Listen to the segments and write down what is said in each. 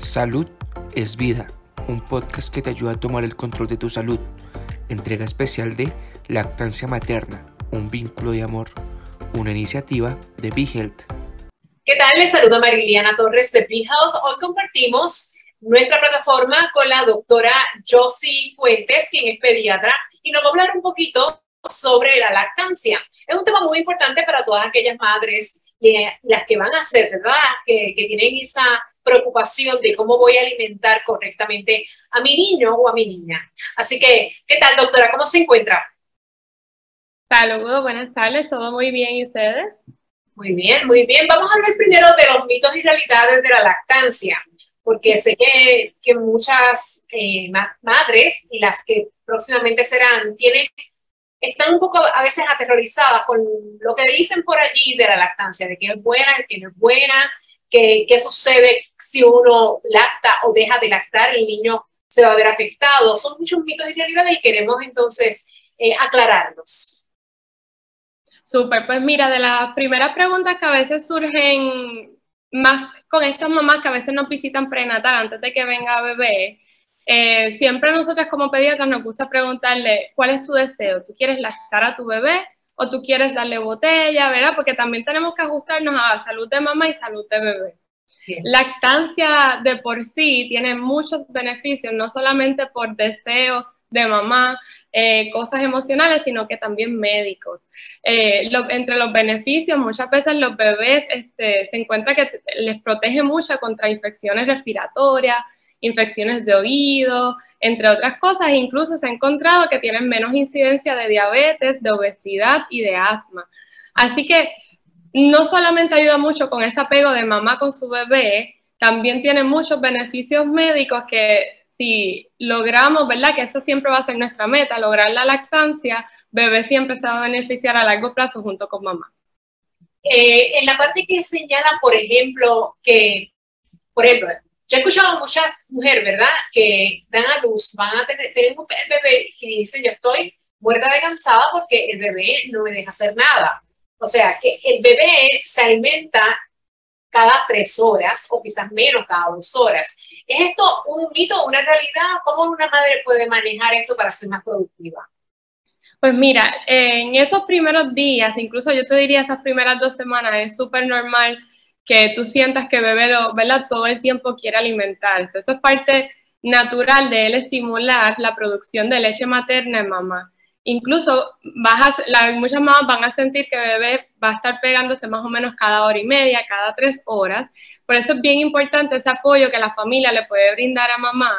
Salud es vida, un podcast que te ayuda a tomar el control de tu salud. Entrega especial de Lactancia Materna, un vínculo de amor, una iniciativa de BeHealth. ¿Qué tal? Les saluda Mariliana Torres de BeHealth. Hoy compartimos nuestra plataforma con la doctora Josie Fuentes, quien es pediatra, y nos va a hablar un poquito sobre la lactancia. Es un tema muy importante para todas aquellas madres y las que van a ser, ¿verdad? Que, que tienen esa preocupación de cómo voy a alimentar correctamente a mi niño o a mi niña. Así que, ¿qué tal, doctora? ¿Cómo se encuentra? Saludos, buenas tardes, todo muy bien, ¿y ustedes? Muy bien, muy bien. Vamos a hablar primero de los mitos y realidades de la lactancia, porque sé que, que muchas eh, madres y las que próximamente serán, tienen, están un poco a veces aterrorizadas con lo que dicen por allí de la lactancia, de que es buena, que no es buena, qué, sucede si uno lacta o deja de lactar, el niño se va a ver afectado. Son muchos mitos y realidades y queremos entonces eh, aclararlos. Súper, pues mira, de las primeras preguntas que a veces surgen más con estas mamás que a veces nos visitan prenatal antes de que venga bebé, eh, siempre nosotros como pediatras nos gusta preguntarle, ¿cuál es tu deseo? ¿Tú quieres lactar a tu bebé o tú quieres darle botella, ¿verdad? Porque también tenemos que ajustarnos a salud de mamá y salud de bebé. Lactancia de por sí tiene muchos beneficios, no solamente por deseo de mamá, eh, cosas emocionales, sino que también médicos. Eh, entre los beneficios, muchas veces los bebés este, se encuentra que les protege mucho contra infecciones respiratorias, infecciones de oído, entre otras cosas. Incluso se ha encontrado que tienen menos incidencia de diabetes, de obesidad y de asma. Así que no solamente ayuda mucho con ese apego de mamá con su bebé, también tiene muchos beneficios médicos que si logramos, ¿verdad? Que eso siempre va a ser nuestra meta, lograr la lactancia, bebé siempre se va a beneficiar a largo plazo junto con mamá. Eh, en la parte que señala, por ejemplo, que, por ejemplo, yo he escuchado a muchas mujeres, ¿verdad?, que dan a luz, van a tener, un bebé y dicen, yo estoy muerta de cansada porque el bebé no me deja hacer nada. O sea, que el bebé se alimenta cada tres horas o quizás menos cada dos horas. ¿Es esto un mito, una realidad? ¿Cómo una madre puede manejar esto para ser más productiva? Pues mira, en esos primeros días, incluso yo te diría esas primeras dos semanas, es súper normal que tú sientas que bebé ¿verdad? todo el tiempo quiere alimentarse. Eso es parte natural de él estimular la producción de leche materna en mamá. Incluso vas muchas mamás van a sentir que bebé va a estar pegándose más o menos cada hora y media, cada tres horas. Por eso es bien importante ese apoyo que la familia le puede brindar a mamá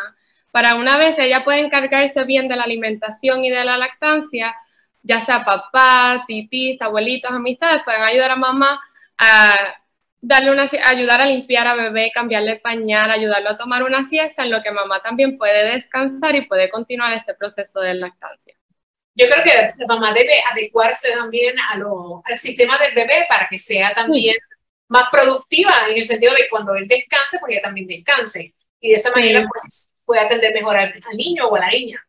para una vez ella puede encargarse bien de la alimentación y de la lactancia, ya sea papá, titis, abuelitos, amistades, pueden ayudar a mamá a darle una, ayudar a limpiar a bebé, cambiarle pañal, ayudarlo a tomar una siesta, en lo que mamá también puede descansar y puede continuar este proceso de lactancia. Yo creo que la mamá debe adecuarse también a lo, al sistema del bebé para que sea también más productiva en el sentido de cuando él descanse, pues ella también descanse. Y de esa manera, pues, puede atender mejor al, al niño o a la niña.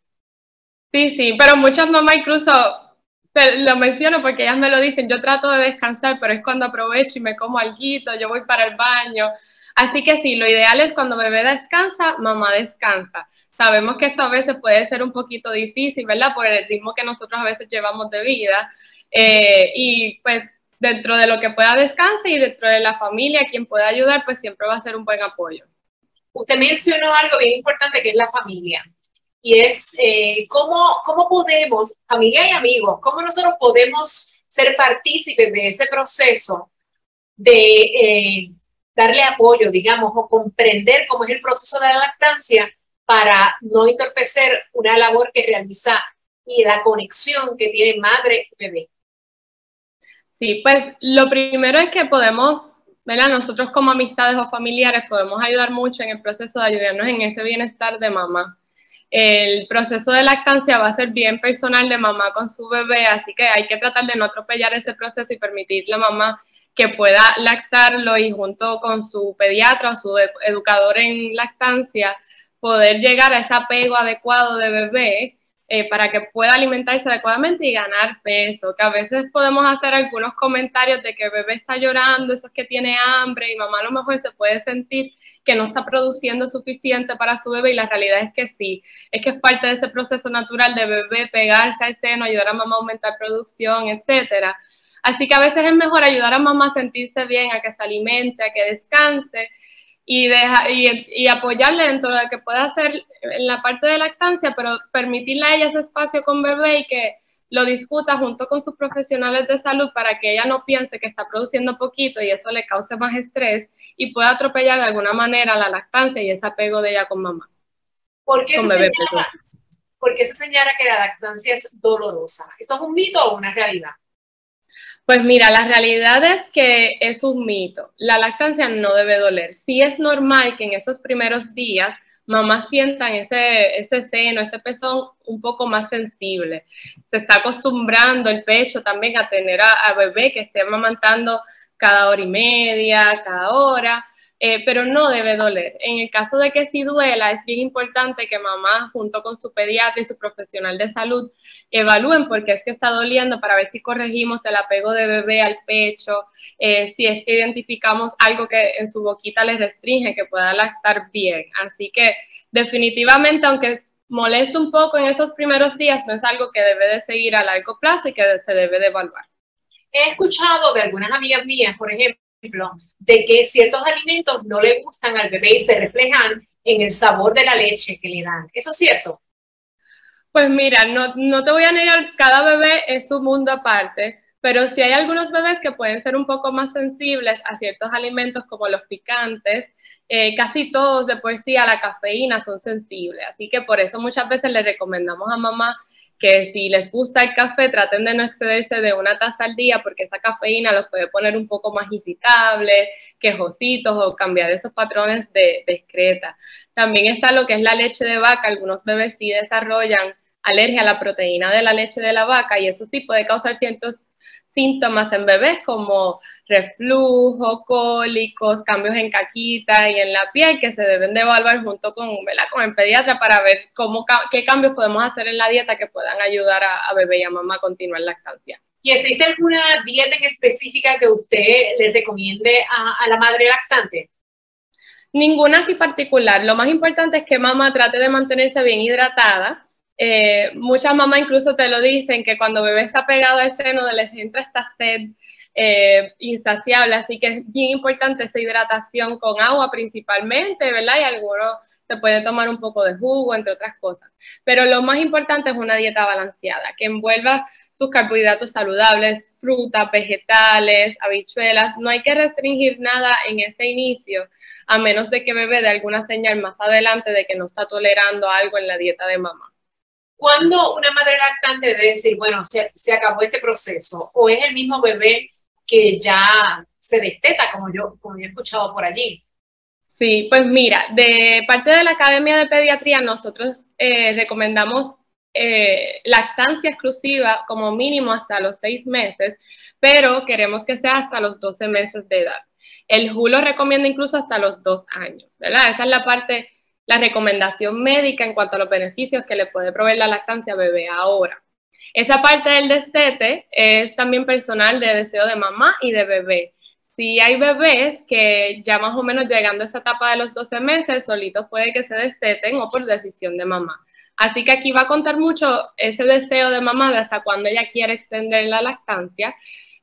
Sí, sí, pero muchas mamás incluso lo menciono porque ellas me lo dicen, yo trato de descansar, pero es cuando aprovecho y me como algo, yo voy para el baño. Así que sí, lo ideal es cuando bebé descansa, mamá descansa. Sabemos que esto a veces puede ser un poquito difícil, ¿verdad? Por el ritmo que nosotros a veces llevamos de vida. Eh, y pues dentro de lo que pueda descansar y dentro de la familia, quien pueda ayudar, pues siempre va a ser un buen apoyo. Usted mencionó algo bien importante que es la familia y es eh, cómo, cómo podemos, familia y amigos, cómo nosotros podemos ser partícipes de ese proceso de eh, darle apoyo, digamos, o comprender cómo es el proceso de la lactancia para no entorpecer una labor que realiza y la conexión que tiene madre y bebé. Sí, pues lo primero es que podemos, ¿verdad? Nosotros como amistades o familiares podemos ayudar mucho en el proceso de ayudarnos en ese bienestar de mamá el proceso de lactancia va a ser bien personal de mamá con su bebé, así que hay que tratar de no atropellar ese proceso y permitirle a mamá que pueda lactarlo y junto con su pediatra o su educador en lactancia poder llegar a ese apego adecuado de bebé eh, para que pueda alimentarse adecuadamente y ganar peso, que a veces podemos hacer algunos comentarios de que el bebé está llorando, eso es que tiene hambre y mamá a lo mejor se puede sentir que no está produciendo suficiente para su bebé y la realidad es que sí, es que es parte de ese proceso natural de bebé pegarse al seno, ayudar a mamá a aumentar producción, etcétera. Así que a veces es mejor ayudar a mamá a sentirse bien, a que se alimente, a que descanse y, y, y, apoyarle dentro de lo que pueda hacer en la parte de lactancia, pero permitirle a ella ese espacio con bebé y que lo discuta junto con sus profesionales de salud para que ella no piense que está produciendo poquito y eso le cause más estrés y pueda atropellar de alguna manera la lactancia y ese apego de ella con mamá. ¿Por qué, se, señala, ¿por qué se señala que la lactancia es dolorosa? ¿Eso es un mito o una realidad? Pues mira, la realidad es que es un mito. La lactancia no debe doler. Sí es normal que en esos primeros días mamás sientan ese, ese seno, ese pezón un poco más sensible. Se está acostumbrando el pecho también a tener a, bebé que esté amamantando cada hora y media, cada hora. Eh, pero no debe doler. En el caso de que sí duela, es bien importante que mamá, junto con su pediatra y su profesional de salud, evalúen por qué es que está doliendo para ver si corregimos el apego de bebé al pecho, eh, si es que identificamos algo que en su boquita les restringe, que pueda lactar bien. Así que definitivamente, aunque moleste un poco en esos primeros días, no es algo que debe de seguir a largo plazo y que se debe de evaluar. He escuchado de algunas amigas mías, por ejemplo, de que ciertos alimentos no le gustan al bebé y se reflejan en el sabor de la leche que le dan. ¿Eso es cierto? Pues mira, no, no te voy a negar, cada bebé es un mundo aparte, pero sí hay algunos bebés que pueden ser un poco más sensibles a ciertos alimentos como los picantes. Eh, casi todos de por sí a la cafeína son sensibles, así que por eso muchas veces le recomendamos a mamá que si les gusta el café, traten de no excederse de una taza al día porque esa cafeína los puede poner un poco más irritables, quejositos o cambiar esos patrones de, excreta. También está lo que es la leche de vaca. Algunos bebés sí desarrollan alergia a la proteína de la leche de la vaca y eso sí puede causar ciertos síntomas en bebés como reflujo, cólicos, cambios en caquita y en la piel que se deben de evaluar junto con, con el pediatra para ver cómo, qué cambios podemos hacer en la dieta que puedan ayudar a, bebé y a mamá a continuar la lactancia. ¿Y existe alguna dieta en específica que usted le recomiende a, a la madre lactante? Ninguna así particular. Lo más importante es que mamá trate de mantenerse bien hidratada, eh, muchas mamás incluso te lo dicen, que cuando bebé está pegado al seno les entra esta sed eh, insaciable, así que es bien importante esa hidratación con agua principalmente, ¿verdad? Y algunos se puede tomar un poco de jugo, entre otras cosas. Pero lo más importante es una dieta balanceada, que envuelva sus carbohidratos saludables, frutas, vegetales, habichuelas. No hay que restringir nada en ese inicio, a menos de que bebé dé alguna señal más adelante de que no está tolerando algo en la dieta de mamá. ¿Cuándo una madre lactante debe decir, bueno, se, se, acabó este proceso? ¿O es el mismo bebé que ya se desteta, como yo, como he escuchado por allí? Sí, pues mira, de parte de la Academia de Pediatría nosotros eh, recomendamos eh, lactancia exclusiva como mínimo hasta los seis meses, pero queremos que sea hasta los 12 meses de edad. El JULO recomienda incluso hasta los dos años, ¿verdad? Esa es la parte la recomendación médica en cuanto a los beneficios que le puede proveer la lactancia bebé ahora. Esa parte del destete es también personal de deseo de mamá y de bebé. Si hay bebés que ya más o menos llegando a esa etapa de los 12 meses, solitos puede que se desteten o por decisión de mamá. Así que aquí va a contar mucho ese deseo de mamá de hasta cuando ella quiere extender la lactancia.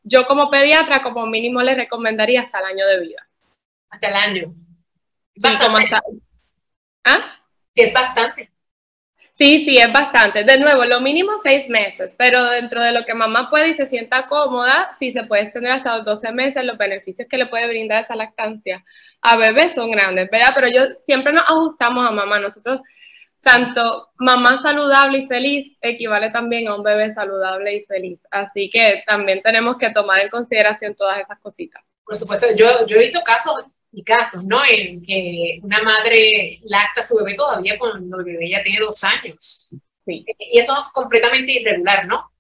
Yo como pediatra, como mínimo, le recomendaría hasta el año de vida. Hasta el año. Sí, como hasta, ¿Ah? Sí, es bastante. Sí, sí, es bastante. De nuevo, lo mínimo seis meses, pero dentro de lo que mamá puede y se sienta cómoda, sí se puede extender hasta los 12 meses, los beneficios que le puede brindar esa lactancia a bebés son grandes, ¿verdad? Pero yo siempre nos ajustamos a mamá. Nosotros, tanto mamá saludable y feliz equivale también a un bebé saludable y feliz. Así que también tenemos que tomar en consideración todas esas cositas. Por supuesto, yo, yo he visto casos y casos, ¿no? En que una madre lacta a su bebé todavía cuando el bebé ya tiene dos años. Sí. Y eso es completamente irregular, ¿no?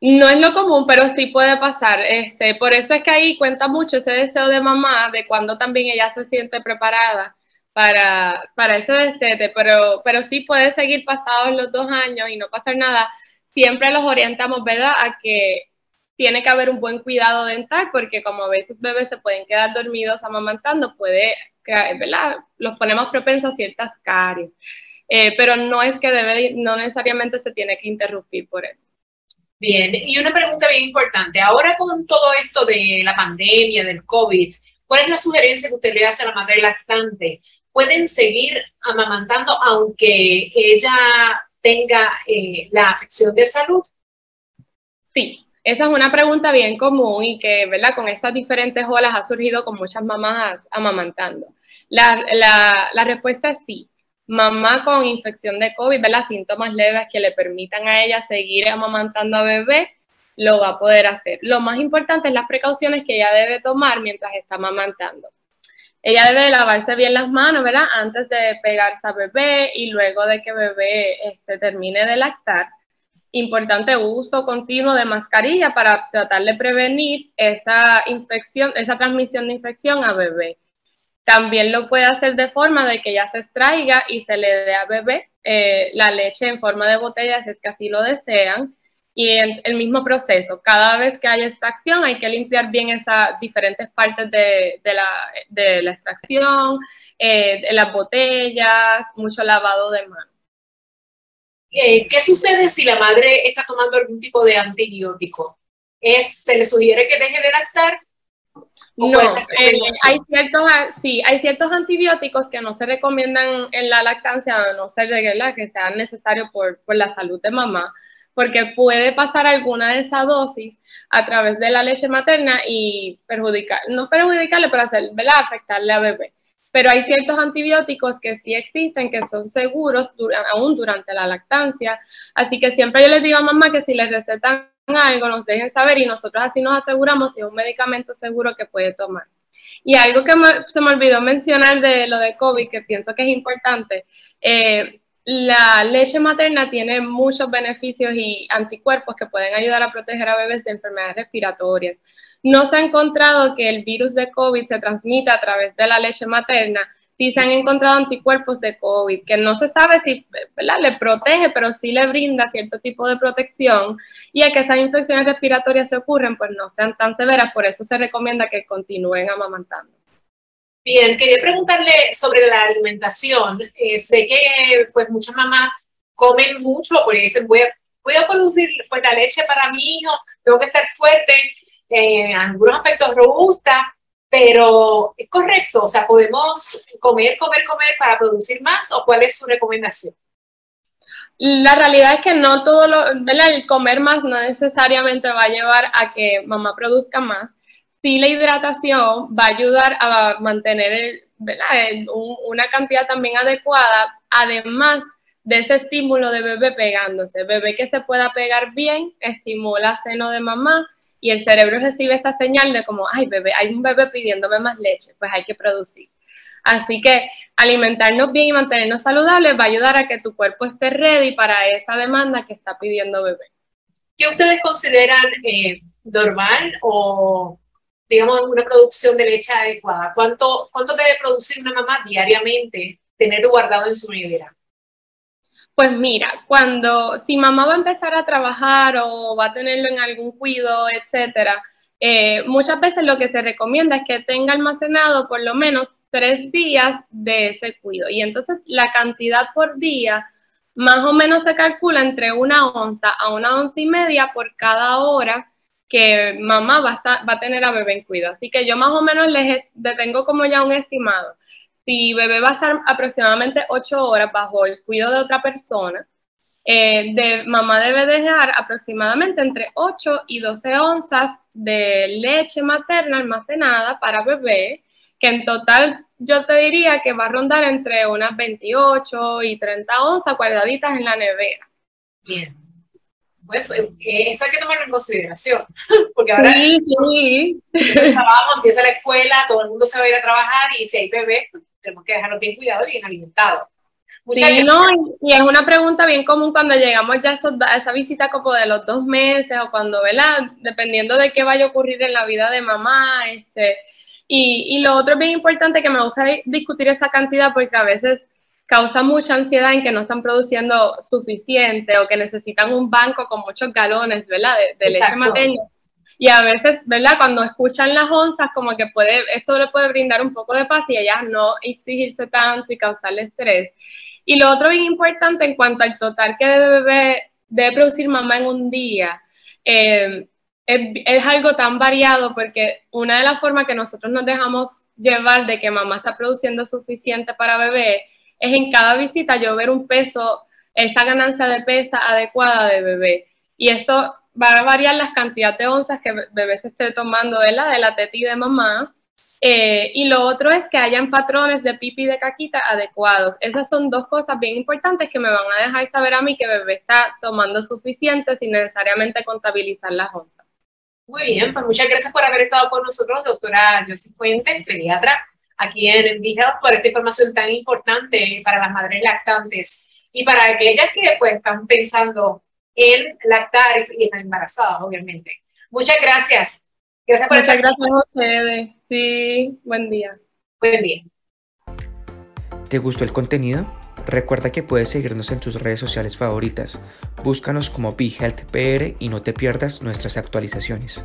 No es lo común, pero sí puede pasar. Este, por eso es que ahí cuenta mucho ese deseo de mamá, de cuando también ella se siente preparada para, para ese destete, pero, pero sí puede seguir pasados los dos años y no pasar nada. Siempre los orientamos, ¿verdad?, a que tiene que haber un buen cuidado dental porque como a veces bebés se pueden quedar dormidos amamantando, puede, ¿verdad? Los ponemos propensos a ciertas caries. Eh, pero no es que debe, no necesariamente se tiene que interrumpir por eso. Bien, y una pregunta bien importante. Ahora con todo esto de la pandemia, del COVID, ¿cuál es la sugerencia que usted le hace a la madre lactante? ¿Pueden seguir amamantando aunque ella tenga eh, la afección de salud? Sí, esa es una pregunta bien común y que, ¿verdad? Con estas diferentes olas ha surgido con muchas mamás amamantando. La, la, respuesta es sí. Mamá con infección de COVID, ¿verdad? Síntomas leves que le permitan a ella seguir amamantando a bebé, lo va a poder hacer. Lo más importante es las precauciones que ella debe tomar mientras está amamantando. Ella debe lavarse bien las manos, ¿verdad? Antes de pegarse a bebé y luego de que bebé este, termine de lactar importante uso continuo de mascarilla para tratar de prevenir esa infección, esa transmisión de infección a bebé. También lo puede hacer de forma de que ya se extraiga y se le dé a bebé eh, la leche en forma de botella si es que así lo desean. Y en el mismo proceso, cada vez que haya extracción hay que limpiar bien esas diferentes partes de, la, extracción, eh, de las botellas, mucho lavado de manos. Eh, ¿qué sucede si la madre está tomando algún tipo de antibiótico? ¿Es, ¿Se le sugiere que deje de lactar? No, eh, hay ciertos, sí, hay ciertos antibióticos que no se recomiendan en la lactancia, a no ser de que sean necesarios por, por la salud de mamá, porque puede pasar alguna de esa dosis a través de la leche materna y perjudicar, no perjudicarle, pero hacer, afectarle a bebé pero hay ciertos antibióticos que sí existen, que son seguros aún durante la lactancia. Así que siempre yo les digo a mamá que si les recetan algo, nos dejen saber y nosotros así nos aseguramos si es un medicamento seguro que puede tomar. Y algo que se me olvidó mencionar de lo de COVID, que pienso que es importante, eh, la leche materna tiene muchos beneficios y anticuerpos que pueden ayudar a proteger a bebés de enfermedades respiratorias. No se ha encontrado que el virus de COVID se transmita a través de la leche materna. Sí se han encontrado anticuerpos de COVID, que no se sabe si le protege, pero sí le brinda cierto tipo de protección. Y a que esas infecciones respiratorias se ocurren, pues no sean tan severas. Por eso se recomienda que continúen amamantando. Bien, quería preguntarle sobre la alimentación. Eh, sé que pues muchas mamás comen mucho porque dicen voy a, voy a producir pues, la leche para mi hijo, tengo que estar fuerte en algunos aspectos robusta, pero es correcto, o sea, podemos comer, comer, comer para producir más o cuál es su recomendación? La realidad es que no todo lo, el comer más no necesariamente va a llevar a que mamá produzca más. Sí, la hidratación va a ayudar a mantener una cantidad también adecuada, además de ese estímulo de bebé pegándose. Bebé que se pueda pegar bien estimula seno de mamá y el cerebro recibe esta señal de como, ay bebé, hay un bebé pidiéndome más leche, pues hay que producir. Así que alimentarnos bien y mantenernos saludables va a ayudar a que tu cuerpo esté ready para esa demanda que está pidiendo bebé. ¿Qué ustedes consideran eh, normal o, digamos, una producción de leche adecuada? ¿Cuánto, ¿Cuánto debe producir una mamá diariamente, tener guardado en su nevera? Pues mira, cuando, si mamá va a empezar a trabajar o va a tenerlo en algún cuido, etcétera, eh, muchas veces lo que se recomienda es que tenga almacenado por lo menos tres días de ese cuido. Y entonces la cantidad por día más o menos se calcula entre una onza a una onza y media por cada hora que mamá va a, va a tener a bebé en cuido. Así que yo más o menos les detengo como ya un estimado si bebé va a estar aproximadamente 8 horas bajo el cuidado de otra persona, eh, de, mamá debe dejar aproximadamente entre 8 y 12 onzas de leche materna almacenada para bebé, que en total yo te diría que va a rondar entre unas 28 y 30 onzas guardaditas en la nevera. Bien. Pues eh, eso hay que tomarlo en consideración, porque ahora sí, sí. empieza la escuela, todo el mundo se va a ir a trabajar y si hay bebé, tenemos que dejarlos bien cuidados y bien alimentados. sí, no, y es una pregunta bien común cuando llegamos ya a, esa visita como de los dos meses o cuando, ¿verdad? Dependiendo de qué vaya a ocurrir en la vida de mamá, este, y, y lo otro es bien importante que me gusta discutir esa cantidad porque a veces causa mucha ansiedad en que no están produciendo suficiente o que necesitan un banco con muchos galones, ¿verdad? De, leche materna. Y a veces, ¿verdad? Cuando escuchan las onzas, como que puede, esto le puede brindar un poco de paz y ellas no exigirse tanto y causarle estrés. Y lo otro bien importante en cuanto al total que debe, debe producir mamá en un día, eh, es, algo tan variado porque una de las formas que nosotros nos dejamos llevar de que mamá está produciendo suficiente para bebé es en cada visita yo ver un peso, esa ganancia de pesa adecuada de bebé. Y esto va a variar las cantidades de onzas que bebé se esté tomando la, de la teti de mamá. Eh, y lo otro es que hayan patrones de pipi y de caquita adecuados. Esas son dos cosas bien importantes que me van a dejar saber a mí que bebé está tomando suficiente sin necesariamente contabilizar las onzas. Muy bien, pues muchas gracias por haber estado con nosotros, doctora Josie Fuentes, pediatra, aquí en Vigil, por esta información tan importante para las madres lactantes y para aquellas que pues están pensando en lactar y están embarazadas, obviamente. Muchas gracias. Gracias por Muchas gracias a ustedes. Sí, buen día. Buen día. ¿Te gustó el contenido? Recuerda que puedes seguirnos en tus redes sociales favoritas. Búscanos como BeHealthPR y no te pierdas nuestras actualizaciones.